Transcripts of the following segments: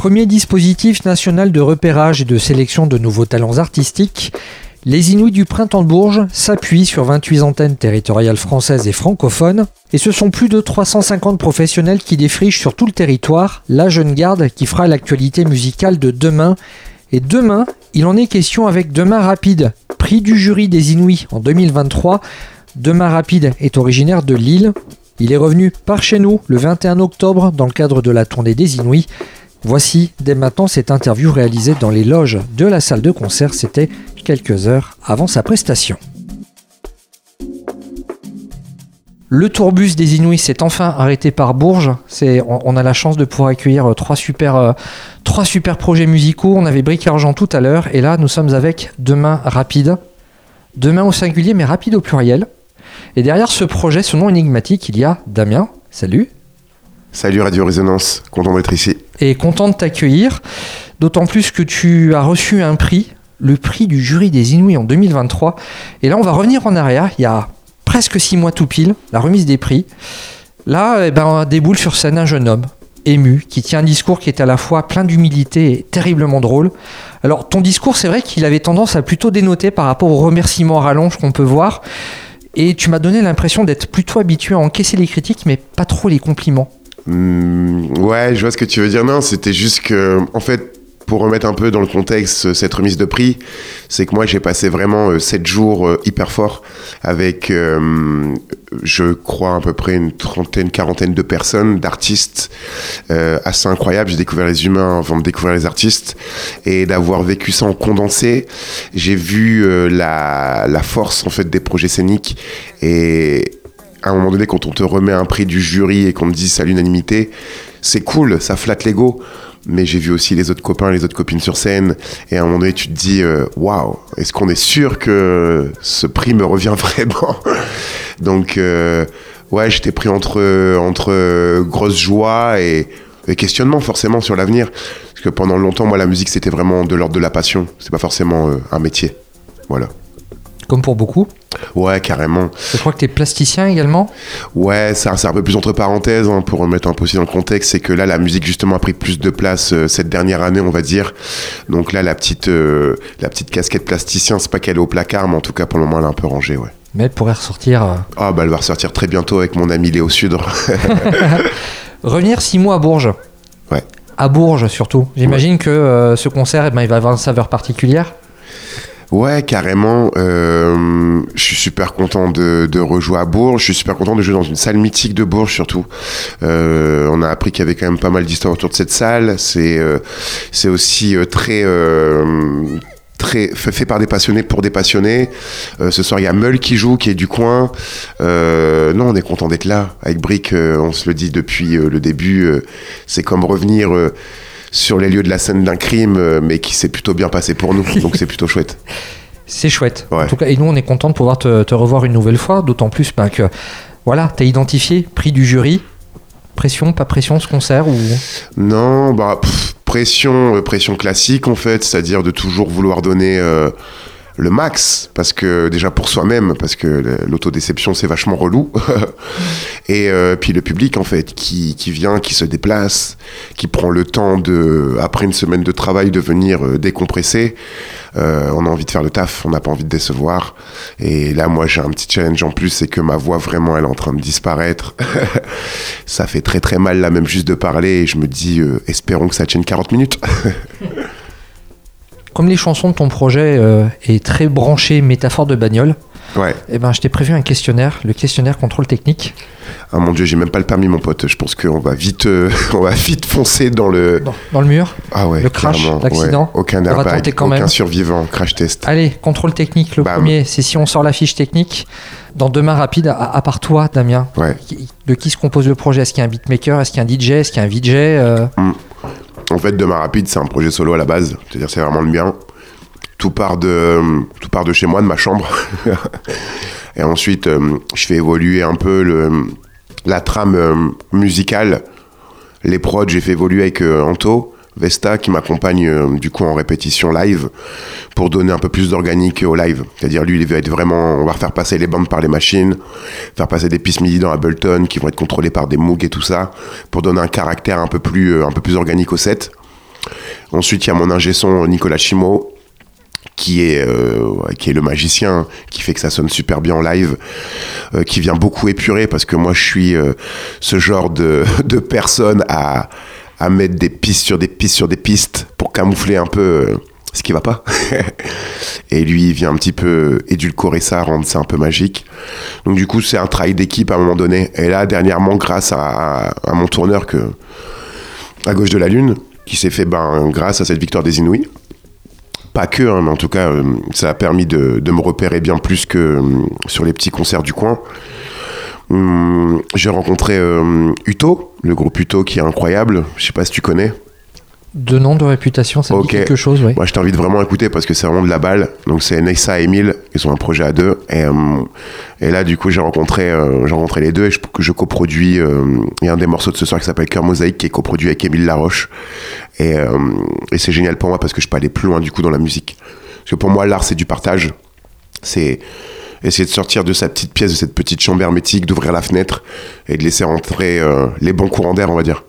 Premier dispositif national de repérage et de sélection de nouveaux talents artistiques, les Inuits du Printemps de Bourges s'appuient sur 28 antennes territoriales françaises et francophones, et ce sont plus de 350 professionnels qui défrichent sur tout le territoire la jeune garde qui fera l'actualité musicale de demain. Et demain, il en est question avec Demain Rapide, prix du jury des Inuits en 2023. Demain Rapide est originaire de Lille. Il est revenu par chez nous le 21 octobre dans le cadre de la tournée des Inuits. Voici dès maintenant cette interview réalisée dans les loges de la salle de concert. C'était quelques heures avant sa prestation. Le tourbus des Inuits s'est enfin arrêté par Bourges. on, a la chance de pouvoir accueillir euh, trois super, euh, trois super projets musicaux. On avait Bric Argent tout à l'heure et là nous sommes avec Demain Rapide. Demain au singulier mais rapide au pluriel. Et derrière ce projet, ce nom énigmatique, il y a Damien. Salut. Salut Radio Résonance, content d'être ici. Et content de t'accueillir, d'autant plus que tu as reçu un prix, le prix du jury des Inuits en 2023. Et là, on va revenir en arrière, il y a presque six mois tout pile, la remise des prix. Là, eh ben, on déboule sur scène un jeune homme, ému, qui tient un discours qui est à la fois plein d'humilité et terriblement drôle. Alors, ton discours, c'est vrai qu'il avait tendance à plutôt dénoter par rapport aux remerciements à rallonge qu'on peut voir. Et tu m'as donné l'impression d'être plutôt habitué à encaisser les critiques, mais pas trop les compliments. Hmm, ouais, je vois ce que tu veux dire. Non, c'était juste que, en fait, pour remettre un peu dans le contexte cette remise de prix, c'est que moi j'ai passé vraiment 7 euh, jours euh, hyper forts avec, euh, je crois, à peu près une trentaine, quarantaine de personnes, d'artistes assez incroyables. J'ai découvert les humains avant de découvrir les artistes et d'avoir vécu ça en condensé. J'ai vu la, la force en fait des projets scéniques et à un moment donné, quand on te remet un prix du jury et qu'on te dit c'est à l'unanimité, c'est cool, ça flatte l'ego. Mais j'ai vu aussi les autres copains, les autres copines sur scène. Et à un moment donné, tu te dis, euh, waouh, est-ce qu'on est sûr que ce prix me revient vraiment? Donc, euh, ouais, j'étais pris entre, entre grosse joie et, et questionnement forcément sur l'avenir. Parce que pendant longtemps, moi, la musique, c'était vraiment de l'ordre de la passion. C'est pas forcément euh, un métier. Voilà. Comme pour beaucoup Ouais, carrément. Je crois que tu es plasticien également Ouais, c'est un peu plus entre parenthèses, hein, pour remettre un peu aussi dans le contexte, c'est que là, la musique justement a pris plus de place euh, cette dernière année, on va dire. Donc là, la petite, euh, la petite casquette plasticien, c'est pas qu'elle est au placard, mais en tout cas, pour le moment, elle est un peu rangée, ouais. Mais elle pourrait ressortir. Euh, ah, bah elle va ressortir très bientôt avec mon ami Léo Sudre. Revenir six mois à Bourges. Ouais. À Bourges surtout. J'imagine que ce concert, eh ben, il va avoir une saveur particulière. Ouais, carrément. Euh, je suis super content de, de, rejouer à Bourges. Je suis super content de jouer dans une salle mythique de Bourges surtout. Euh, on a appris qu'il y avait quand même pas mal d'histoires autour de cette salle. C'est euh, c'est aussi euh, très très fait par des passionnés pour des passionnés. Ce soir, il y a Meul qui joue, qui est du coin. Non, on est content d'être là. Avec Brick, on se le dit depuis le début. c'est comme revenir sur les lieux de la scène d'un crime, euh, mais qui s'est plutôt bien passé pour nous. donc c'est plutôt chouette. C'est chouette. En tout cas, et nous, on est content de pouvoir te, revoir une nouvelle fois, d'autant plus ben, que voilà, tu as identifié, prix du jury. Pression, pas pression ce concert ou? Non, bah pression, euh, pression classique en fait, c'est-à-dire de toujours vouloir donner euh, le max, parce que déjà pour soi-même, parce que l'autodéception c'est vachement relou. et euh, puis le public en fait, qui, qui, vient, qui se déplace, qui prend le temps de, après une semaine de travail, de venir euh, décompresser. Euh, on a envie de faire le taf, on n'a pas envie de décevoir. Et là, moi, j'ai un petit challenge en plus, c'est que ma voix vraiment, elle est en train de disparaître. ça fait très très mal là, même juste de parler. Et je me dis, espérons que ça tienne 40 minutes. comme les chansons de ton projet euh, est très branché métaphore de bagnole, ouais. eh ben, je t'ai prévu un questionnaire, le questionnaire contrôle technique. Ah mon dieu, j'ai même pas le permis, mon pote. Je pense qu'on va vite, euh, on va vite foncer dans le dans, le mur. Ah ouais. Le crash, l'accident. Aucun airbag, aucun survivant. Crash test. Allez, contrôle technique. Le premier, c'est si on sort la fiche technique. Dans Demain Rapide, à, part toi, Damien, de qui se compose le projet? Est-ce qu'il y a un beatmaker? Est-ce qu'il y a un DJ Est-ce qu'il y a un VJ euh? Hmm. En fait, Demain Rapide, c'est un projet solo à la base. C'est-à-dire, c'est vraiment le mien. Tout part de, chez moi, de ma chambre. et ensuite, euh, je fais évoluer un peu la trame euh, musicale, les prods, j'ai fait évoluer avec euh, Anto. Vesta qui m'accompagne euh, du coup en répétition live pour donner un peu plus d'organique au live. C'est-à-dire lui il va être vraiment, on va faire passer les bandes par les machines, faire passer des pistes MIDI dans Ableton qui vont être contrôlées par des Moog et tout ça pour donner un caractère un peu plus, euh, un peu plus organique au set. Ensuite il y a mon ingé son Nicolas Chimo qui est, euh, qui est le magicien, qui fait que ça sonne super bien en live, qui vient beaucoup épurer parce que moi je suis ce genre de, de personne à, à mettre des pistes sur des pistes sur des pistes pour camoufler un peu euh, ce qui va pas. et lui, il vient un petit peu édulcorer ça, rendre ça un peu magique. Donc du coup, c'est un travail d'équipe à un moment donné. Et là, dernièrement, grâce à, mon tourneur que à gauche de la lune, qui s'est fait ben, grâce à cette victoire des Inouïs. Pas que, hein, mais en tout cas, euh, ça a permis de, de me repérer bien plus que euh, sur les petits concerts du coin. Hum, J'ai rencontré euh, Uto, le groupe Uto qui est incroyable. Je sais pas si tu connais. De nom de réputation, ça me Ok. dit quelque chose, oui. Moi, je t'invite vraiment à écouter parce que c'est vraiment de la balle. Donc, c'est Nessa et Emile. Ils ont un projet à deux. Et, euh, et là, du coup, j'ai rencontré, euh, j'ai rencontré les deux et je, je coproduis. euh, Il y a un des morceaux de ce soir qui s'appelle Cœur Mosaïque qui est coproduit avec Émile Laroche. Et, et c'est génial pour moi parce que je peux aller plus loin du coup dans la musique. Parce que pour moi, l'art, c'est du partage. C'est essayer de sortir de sa petite pièce, de cette petite chambre hermétique, d'ouvrir la fenêtre et de laisser entrer euh, les bons courants d'air, on va dire.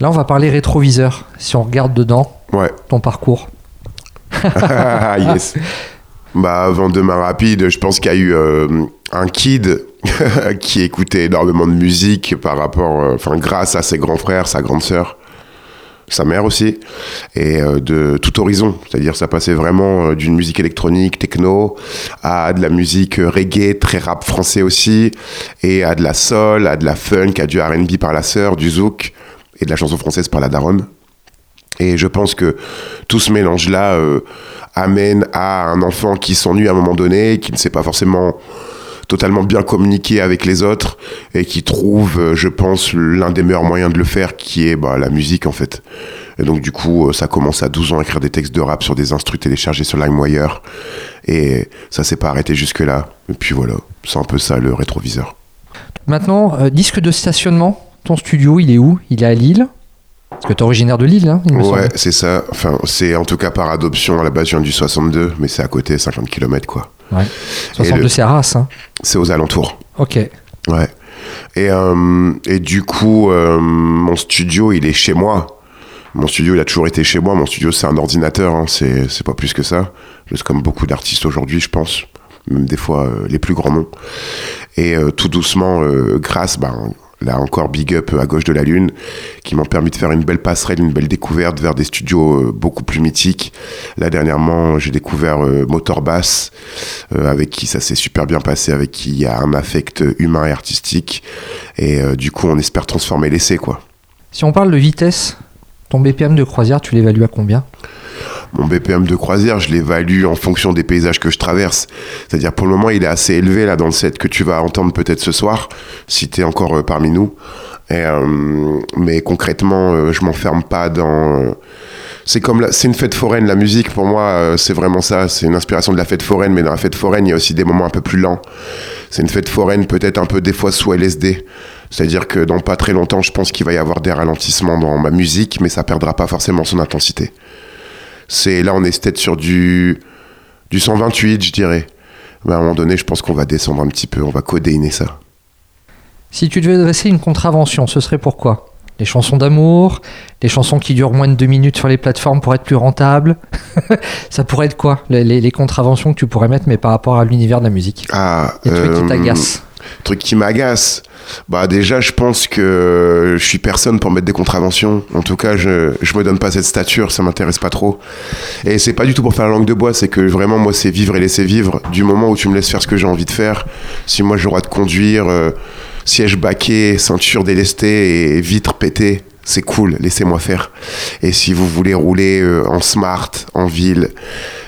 Là, on va parler rétroviseur. Si on regarde dedans, Ouais. ton parcours. Yes. Bah, avant demain rapide, je pense qu'il y a eu euh, un kid qui écoutait énormément de musique par rapport, euh, grâce à ses grands frères, sa grande sœur, sa mère aussi, et euh, de tout horizon. C'est-à-dire, ça passait vraiment euh, d'une musique électronique, techno, à de la musique euh, reggae, très rap français aussi, et à de la soul, à de la funk, à du R&B par la sœur, du zouk, et de la chanson française par la daronne. Et je pense que tout ce mélange-là amène à un enfant qui s'ennuie à un moment donné, qui ne sait pas forcément totalement bien communiquer avec les autres et qui trouve, euh, je pense, l'un des meilleurs moyens de le faire, qui est bah, la musique en fait. Et donc du coup, euh, ça commence à 12 ans à écrire des textes de rap sur des instrus téléchargés sur LimeWire. Et ça s'est pas arrêté jusque-là. Et puis voilà, c'est un peu ça le rétroviseur. Maintenant, euh, disque de stationnement. Ton studio, il est où? Il est à Lille? Parce que tu es originaire de Lille, hein, il me Ouais, c'est ça. Enfin, c'est en tout cas par adoption. À la base, je viens du 62, mais c'est à côté, 50 km quoi. Ouais. 62, le- c'est Arras. Hein. C'est aux alentours. Ok. Ouais. Et, euh, et du coup, euh, mon studio, il est chez moi. Mon studio, il a toujours été chez moi. Mon studio, c'est un ordinateur. hein. C'est, c'est pas plus que ça. Juste comme beaucoup d'artistes aujourd'hui, je pense. Même des fois, euh, les plus grands noms. Et tout doucement, grâce, ben, là encore, big up à gauche de la Lune, qui m'ont permis de faire une belle passerelle, une belle découverte vers des studios euh, beaucoup plus mythiques. Là, dernièrement, j'ai découvert euh, Motor Bass, euh, avec qui ça s'est super bien passé, avec qui il y a un affect humain et artistique. Et euh, du coup, on espère transformer l'essai, quoi. Si on parle de vitesse, ton BPM de croisière, tu l'évalues à combien? Mon BPM de croisière, je l'évalue en fonction des paysages que je traverse. C'est-à-dire, pour le moment, il est assez élevé, là, dans le set que tu vas entendre peut-être ce soir, si tu es encore euh, parmi nous. Euh, mais concrètement, euh, je m'enferme pas dans... c'est comme c'est une fête foraine la musique pour moi c'est vraiment ça c'est une inspiration de la fête foraine mais dans la fête foraine il y a aussi des moments un peu plus lents c'est une fête foraine peut-être un peu des fois sous LSD c'est-à-dire que dans pas très longtemps je pense qu'il va y avoir des ralentissements dans ma musique mais ça perdra pas forcément son intensité c'est là on est peut-être sur du du 128 je dirais mais à un moment donné je pense qu'on va descendre un petit peu on va codéiner ça Si tu devais dresser une contravention, ce serait pourquoi? Les chansons d'amour, les chansons qui durent moins de deux minutes sur les plateformes pour être plus rentables. Ça pourrait être quoi? Les, les- les contraventions que tu pourrais mettre, mais par rapport à l'univers de la musique? Ah Les trucs qui euh, t'agacent. Truc qui m'agace bah déjà je pense que je suis personne pour mettre des contraventions en tout cas je je me donne pas cette stature ça m'intéresse pas trop et c'est pas du tout pour faire la langue de bois c'est que vraiment moi c'est vivre et laisser vivre du moment où tu me laisses faire ce que j'ai envie de faire si moi j'ai le droit de conduire euh, siège baqué ceinture délestée et vitre pétée c'est cool, laissez-moi faire. Et si vous voulez rouler euh, en smart, en ville,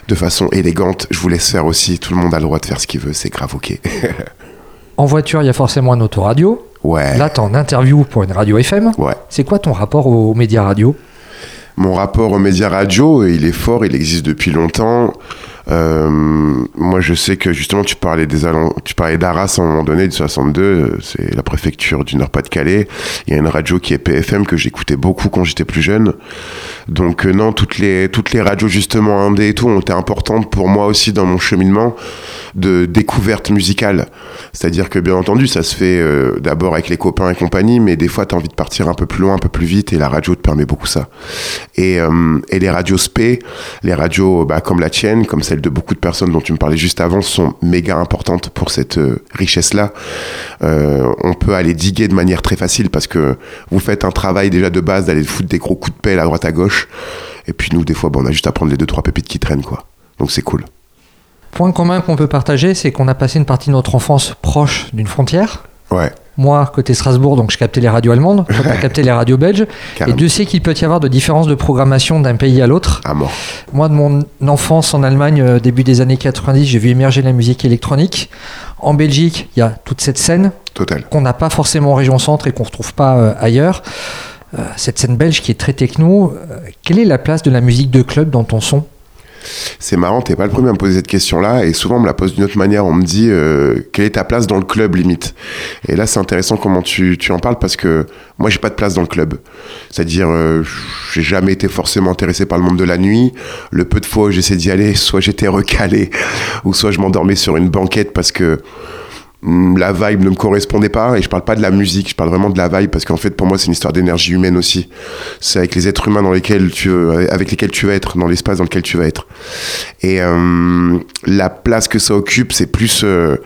de façon élégante, je vous laisse faire aussi. Tout le monde a le droit de faire ce qu'il veut, c'est grave ok. En voiture, il y a forcément un autoradio. ouais. Là, tu en interview pour une radio FM. Ouais. C'est quoi ton rapport aux médias radio? Mon rapport aux médias radio, il est fort, il existe depuis longtemps. Euh, moi, je sais que justement, tu parlais des tu parlais d'Arras à un moment donné, de 62, c'est la préfecture du Nord-Pas-de-Calais. Il y a une radio qui est PFM que j'écoutais beaucoup quand j'étais plus jeune. Donc euh, non, toutes les toutes les radios justement indé et tout ont été importantes pour moi aussi dans mon cheminement de découverte musicale. C'est-à-dire que bien entendu, ça se fait euh, d'abord avec les copains et compagnie, mais des fois, tu as envie de partir un peu plus loin, un peu plus vite, et la radio te permet beaucoup ça. Et, et les radios SP, les radios bah, comme la tienne, comme celle de beaucoup de personnes dont tu me parlais juste avant, sont méga importantes pour cette euh, richesse-là. Euh, on peut aller diguer de manière très facile parce que vous faites un travail déjà de base d'aller foutre des gros coups de pelle à droite à gauche. Et puis nous, des fois, on a juste à prendre les deux trois pépites qui traînent, quoi. Donc c'est cool. Point commun qu'on peut partager, c'est qu'on a passé une partie de notre enfance proche d'une frontière. Ouais. Moi, côté Strasbourg, donc je captais les radios allemandes, toi, tu as capté les radios belges. Et Dieu sait qu'il peut y avoir de différences de programmation d'un pays à l'autre. Moi, de mon enfance en Allemagne, euh, début des années 90, j'ai vu émerger la musique électronique. En Belgique, il y a toute cette scène qu'on n'a pas forcément en région centre et qu'on ne retrouve pas euh, ailleurs. Euh, cette scène belge qui est très techno, quelle est la place de la musique de club dans ton son? C'est marrant, t'es pas le premier à me poser cette question-là, et souvent on me la pose d'une autre manière. On me dit euh, quelle est ta place dans le club limite? Et là, c'est intéressant comment tu, en parles parce que moi, j'ai pas de place dans le club. C'est-à-dire, euh, j'ai jamais été forcément intéressé par le monde de la nuit. Le peu de fois où j'essaie d'y aller, soit j'étais recalé, ou soit je m'endormais sur une banquette parce que la vibe ne me correspondait pas et je parle pas de la musique, je parle vraiment de la vibe parce qu'en fait pour moi c'est une histoire d'énergie humaine aussi. C'est avec les êtres humains dans lesquels tu avec lesquels tu vas être, dans l'espace dans lequel tu vas être. Et euh, la place que ça occupe, c'est plus euh,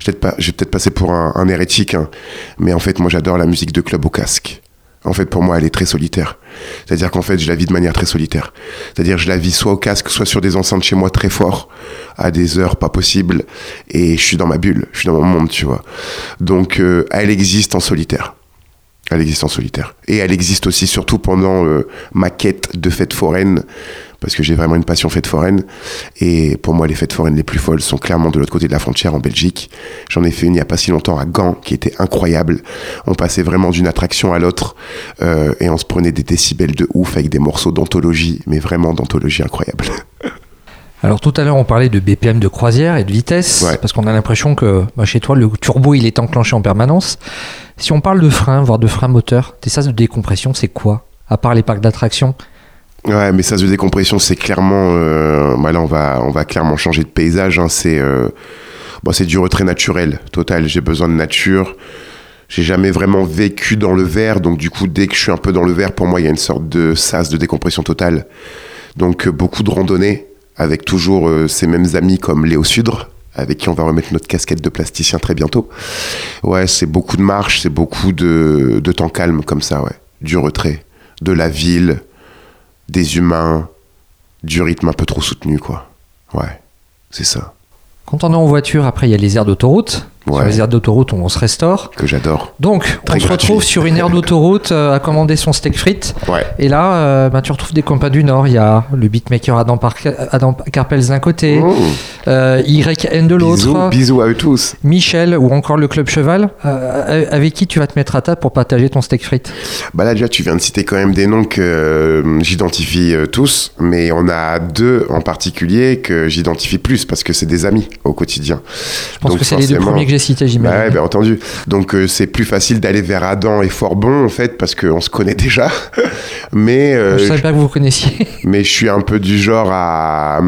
je vais peut-être passer pour un, hérétique hein, mais en fait moi j'adore la musique de club au casque. En fait, pour moi, elle est très solitaire. C'est-à-dire qu'en fait, je la vis de manière très solitaire. C'est-à-dire, je la vis soit au casque, soit sur des enceintes chez moi très fort, à des heures pas possibles, et je suis dans ma bulle, je suis dans mon monde, tu vois. Donc, euh, elle existe en solitaire. Elle existe en solitaire. Et elle existe aussi, surtout pendant euh, ma quête de fête foraine, parce que j'ai vraiment une passion fête foraine. Et pour moi, les fêtes foraines les plus folles sont clairement de l'autre côté de la frontière, en Belgique. J'en ai fait une il n'y a pas si longtemps à Gand, qui était incroyable. On passait vraiment d'une attraction à l'autre, euh, et on se prenait des décibels de ouf avec des morceaux d'anthologie, mais vraiment d'anthologie incroyable. Alors tout à l'heure on parlait de BPM de croisière et de vitesse, parce qu'on a l'impression que bah, chez toi le turbo il est enclenché en permanence. Si on parle de frein, voire de frein moteur, tes sas de décompression c'est quoi? À part les parcs d'attractions Ouais, mais sas de décompression c'est clairement... Euh, bah là on va, on va clairement changer de paysage, hein. c'est euh, c'est du retrait naturel, total, j'ai besoin de nature. J'ai jamais vraiment vécu dans le verre, donc du coup dès que je suis un peu dans le verre, pour moi il y a une sorte de sas de décompression totale. Donc euh, beaucoup de randonnées, avec toujours euh, ces mêmes amis comme Léo Sudre, avec qui on va remettre notre casquette de plasticien très bientôt. Ouais, c'est beaucoup de marche, c'est beaucoup de, de temps calme comme ça, ouais. Du retrait, de la ville, des humains, du rythme un peu trop soutenu, quoi. Ouais, c'est ça. Quand on est en voiture, après, il y a les aires d'autoroute. Sur les aires d'autoroute, on se restaure. Que j'adore. Donc, on se retrouve sur une aire d'autoroute euh, à commander son steak frites. Ouais. Et là, euh, bah, tu retrouves des copains du Nord. Il y a le beatmaker Adam, Adam Carpels d'un côté, oh. euh, YN de l'autre. Bisous, à eux tous. Michel ou encore le Club Cheval. avec qui tu vas te mettre à table pour partager ton steak frites? Bah là, déjà, tu viens de citer quand même des noms que j'identifie tous. Mais on a deux en particulier que j'identifie plus parce que c'est des amis au quotidien. Je pense que c'est les deux premiers j'ai cité, j'imagine. Bah ouais, bien entendu. Donc euh, c'est plus facile d'aller vers Adam et Forbon en fait parce qu'on se connaît déjà. mais euh, je savais pas que vous connaissiez. mais je suis un peu du genre à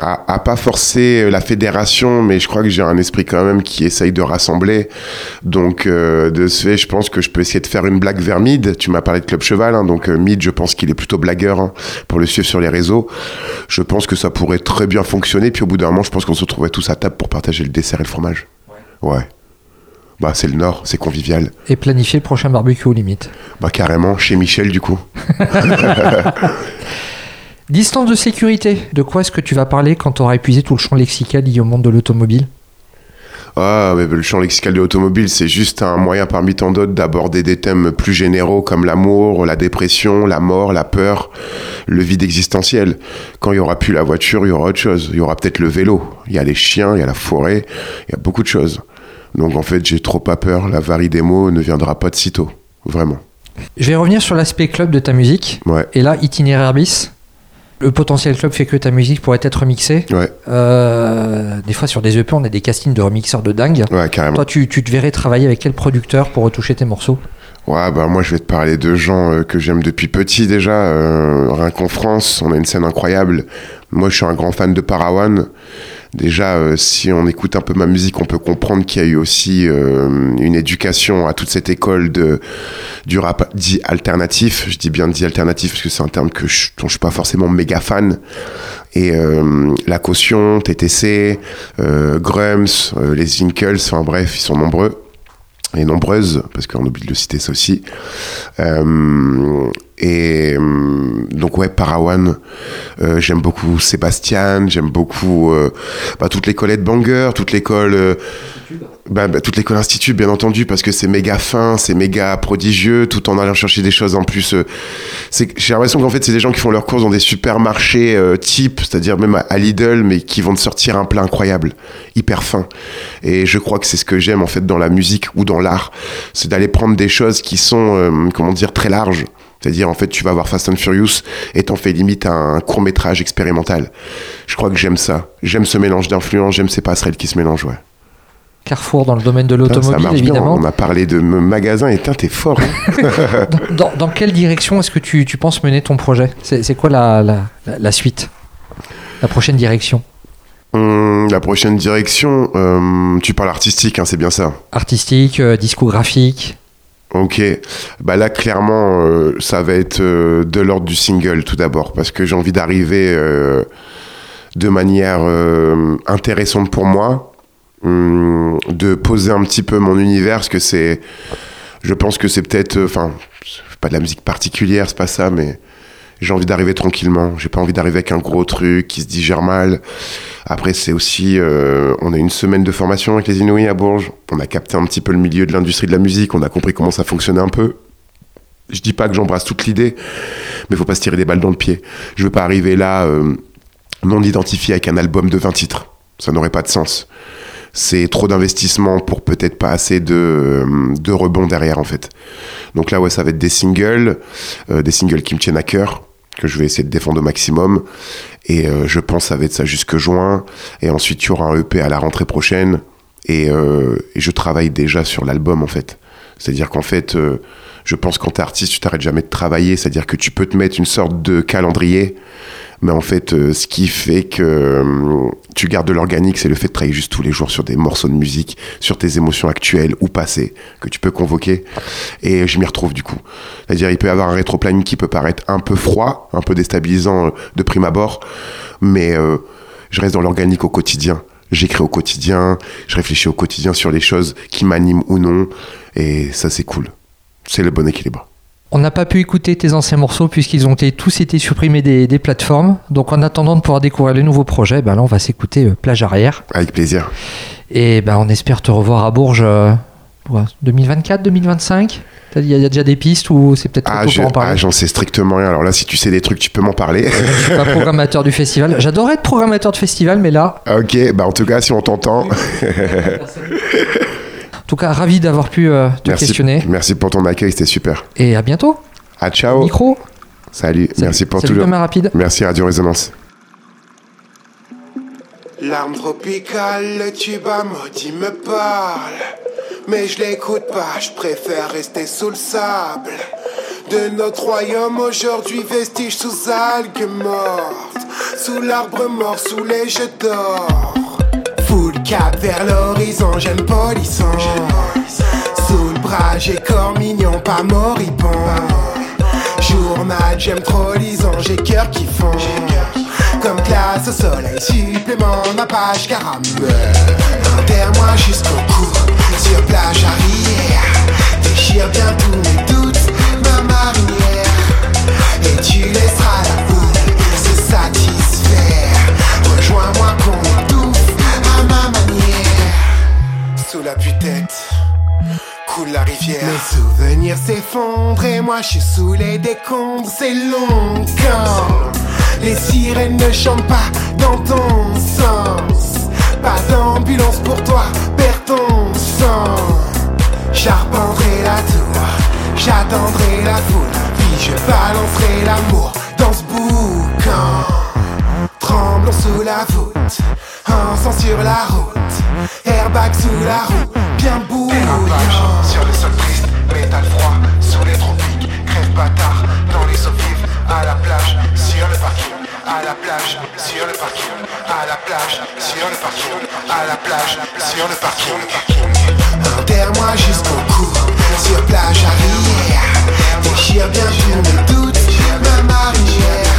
à, pas forcer la fédération, mais je crois que j'ai un esprit quand même qui essaye de rassembler. Donc, euh, de ce fait, je pense que je peux essayer de faire une blague vers Mid. Tu m'as parlé de Club Cheval, hein, donc euh, Mid, je pense qu'il est plutôt blagueur hein, pour le suivre sur les réseaux. Je pense que ça pourrait très bien fonctionner. Puis au bout d'un moment, je pense qu'on se retrouverait tous à table pour partager le dessert et le fromage. Ouais. Bah, c'est le Nord, c'est convivial. Et planifier le prochain barbecue aux limites. Bah, carrément, chez Michel, du coup. Distance de sécurité, de quoi est-ce que tu vas parler quand tu auras épuisé tout le champ lexical lié au monde de l'automobile? Ah, mais le champ lexical de l'automobile, c'est juste un moyen parmi tant d'autres d'aborder des thèmes plus généraux comme l'amour, la dépression, la mort, la peur, le vide existentiel. Quand il y aura plus la voiture, il y aura autre chose. Il y aura peut-être le vélo. Il y a les chiens, il y a la forêt, il y a beaucoup de choses. Donc en fait, j'ai trop pas peur. La varie des mots ne viendra pas de sitôt. Vraiment. Je vais revenir sur l'aspect club de ta musique. Ouais. Et là, itinéraire bis le potentiel club fait que ta musique pourrait être remixée. Ouais. Euh, des fois, sur des EP, on a des castings de remixeurs de dingue. Ouais, carrément. Toi, tu, tu te verrais travailler avec quel producteur pour retoucher tes morceaux? Ouais, bah moi je vais te parler de gens euh, que j'aime depuis petit déjà. Euh, rien qu'en France, on a une scène incroyable. Moi je suis un grand fan de Parawan. Déjà, euh, si on écoute un peu ma musique, on peut comprendre qu'il y a eu aussi euh, une éducation à toute cette école de, du rap dit alternatif. Je dis bien dit alternatif parce que c'est un terme que je, dont je suis pas forcément méga fan. Et euh, la caution, TTC, euh, Grums, euh, les Winkles, enfin bref, ils sont nombreux et nombreuses, parce qu'on oublie de citer ça aussi. Euh, et euh, donc ouais, Parawan, euh, j'aime beaucoup Sébastien, j'aime beaucoup euh, bah, toute l'école de Banger, toute l'école... bah, bah, toute l'école institut, bien entendu, parce que c'est méga fin, c'est méga prodigieux, tout en allant chercher des choses en plus. euh, J'ai l'impression qu'en fait, c'est des gens qui font leurs courses dans des supermarchés euh, type, c'est-à-dire même à, à Lidl, mais qui vont te sortir un plat incroyable, hyper fin. Et je crois que c'est ce que j'aime en fait dans la musique ou dans l'art, c'est d'aller prendre des choses qui sont, euh, comment dire, très larges. C'est-à-dire, en fait, tu vas voir Fast and Furious et t'en fais limite un court métrage expérimental. Je crois que j'aime ça. J'aime ce mélange d'influences, j'aime ces passerelles qui se mélangent, ouais. Carrefour dans le domaine de l'automobile, bien. évidemment. On a parlé de m- magasins et putain, t'es fort. hein. Dans, dans- dans quelle direction est-ce que tu, tu penses mener ton projet? C'est quoi la, la, suite? La prochaine direction? Hum, la prochaine direction, euh, tu parles artistique, hein, c'est bien ça. Artistique, euh, discographique Ok, bah là clairement euh, ça va être de l'ordre du single tout d'abord parce que j'ai envie d'arriver de manière intéressante pour moi, de poser un petit peu mon univers parce que c'est, je pense que c'est peut-être, euh, enfin pas de la musique particulière, c'est pas ça, mais j'ai envie d'arriver tranquillement. J'ai pas envie d'arriver avec un gros truc qui se digère mal. Après, c'est aussi, euh, on a une semaine de formation avec les Inouïs à Bourges. On a capté un petit peu le milieu de l'industrie de la musique. On a compris comment ça fonctionnait un peu. Je dis pas que j'embrasse toute l'idée, mais faut pas se tirer des balles dans le pied. Je veux pas arriver là euh, non identifié avec un album de 20 titres. Ça n'aurait pas de sens. C'est trop d'investissement pour peut-être pas assez de, euh, de rebond derrière en fait. Donc là ouais ça va être des singles, euh, des singles qui me tiennent à cœur, que je vais essayer de défendre au maximum. Et euh, je pense ça va être ça jusque juin. Et ensuite il y aura un EP à la rentrée prochaine. Et, euh, et je travaille déjà sur l'album en fait. C'est-à-dire qu'en fait, euh, je pense quand t'es artiste, tu t'arrêtes jamais de travailler. C'est-à-dire que tu peux te mettre une sorte de calendrier. Mais en fait, euh, ce qui fait que euh, tu gardes de l'organique, c'est le fait de travailler juste tous les jours sur des morceaux de musique, sur tes émotions actuelles ou passées, que tu peux convoquer. Et je m'y retrouve du coup. C'est-à-dire, il peut y avoir un rétroplanning qui peut paraître un peu froid, un peu déstabilisant de prime abord, mais je reste dans l'organique au quotidien. J'écris au quotidien, je réfléchis au quotidien sur les choses qui m'animent ou non, et ça c'est cool. C'est le bon équilibre. On n'a pas pu écouter tes anciens morceaux puisqu'ils ont été, tous été supprimés des, des plateformes. Donc en attendant de pouvoir découvrir les nouveaux projets, ben là on va s'écouter euh, Plage Arrière. Avec plaisir. Et ben on espère te revoir à Bourges euh, pour, 2024, 2025 Il y, a- il y a déjà des pistes ou c'est peut-être trop Ah, je- pour en ah, parler j'en sais strictement rien. Alors là, si tu sais des trucs, tu peux m'en parler. Je suis pas programmateur du festival. J'adorais être programmateur de festival, mais là, ok, bah en tout cas, si on t'entend, en tout cas, ravi d'avoir pu euh, te merci, questionner. merci pour ton accueil, c'était super. Et à bientôt. Ah, ciao. Micro. Salut, merci pour Salut tout le. Rapide. Merci Radio Résonance. L'arme tropicale, le tuba maudit me parle. Mais je l'écoute pas, je préfère rester sous le sable. De notre royaume aujourd'hui, vestige sous algues mortes. Sous l'arbre mort, sous les jeux d'or. Full cap vers l'horizon, jeune polisson. Sous le bras, j'ai corps mignon, pas moribond. Journal, j'aime trop lison, j'ai cœur qui fond. Comme classe au soleil, supplément, ma page caramel. Enterre-moi jusqu'au cou, sur plage arrière. Déchire bien tous mes doutes, ma marinière. Et tu laisseras la foule se satisfaire. Rejoins-moi qu'on étouffe à ma manière. Sous la tête coule la rivière. Mes souvenirs s'effondrent et moi je suis sous les décombres. C'est long quand les sirènes ne chantent pas dans ton sens. Pas d'ambulance pour toi, ton sang. J'arpenterai la tour, j'attendrai la foule, puis je balancerai l'amour dans ce boucan. Tremblons sous la voûte, sang sur la route, airbag sous la roue, bien bouillant. sur le sol triste, métal froid, plage, sur le parking, à la plage, sur le parking. Enterre-moi jusqu'au cou, sur plage arrière, déchire bien tous mes doutes, ma marinière,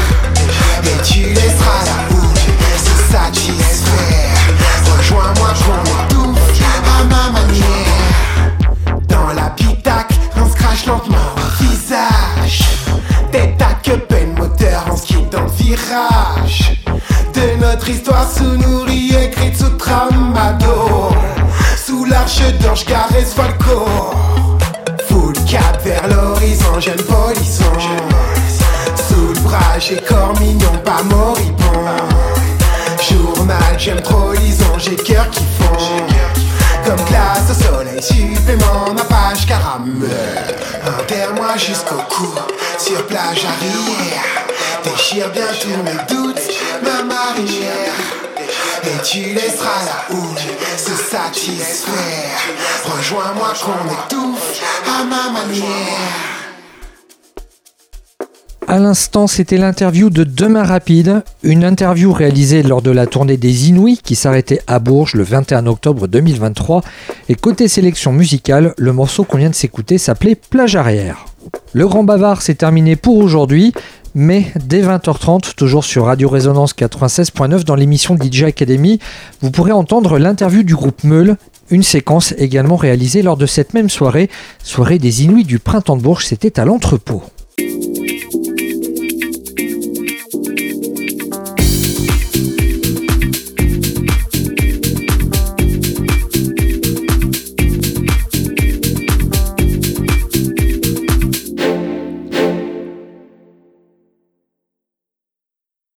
et tu laisseras la boule se satisfaire. Rejoins-moi qu'on étouffe à ma manière. Dans la pitac, on se crache lentement au visage. Tête à que peine moteur en ski dans le virage. De notre histoire sous-nourrie, écrite sous tramadol. Sous l'arche d'ange caresse Falco. Full cap vers l'horizon, jeune polisson. Sous le bras, j'ai corps mignon, pas moribond. Journal, j'aime trop lison, j'ai cœur qui fond. Comme glace au soleil, supplément, ma page caramel. Enterre-moi jusqu'au cou, sur plage arrière. Déchire. À l'instant, c'était l'interview de Demain Rapide, une interview réalisée lors de la tournée des Inouïs qui s'arrêtait à Bourges le 21 octobre 2023. Et côté sélection musicale, le morceau qu'on vient de s'écouter s'appelait Plage arrière. Le Grand Bavard s'est terminé pour aujourd'hui, mais dès 20h30, toujours sur Radio Résonance 96.9 dans l'émission DJ Academy, vous pourrez entendre l'interview du groupe Meule, une séquence également réalisée lors de cette même soirée, soirée des Inouïs du Printemps de Bourges, c'était à l'entrepôt.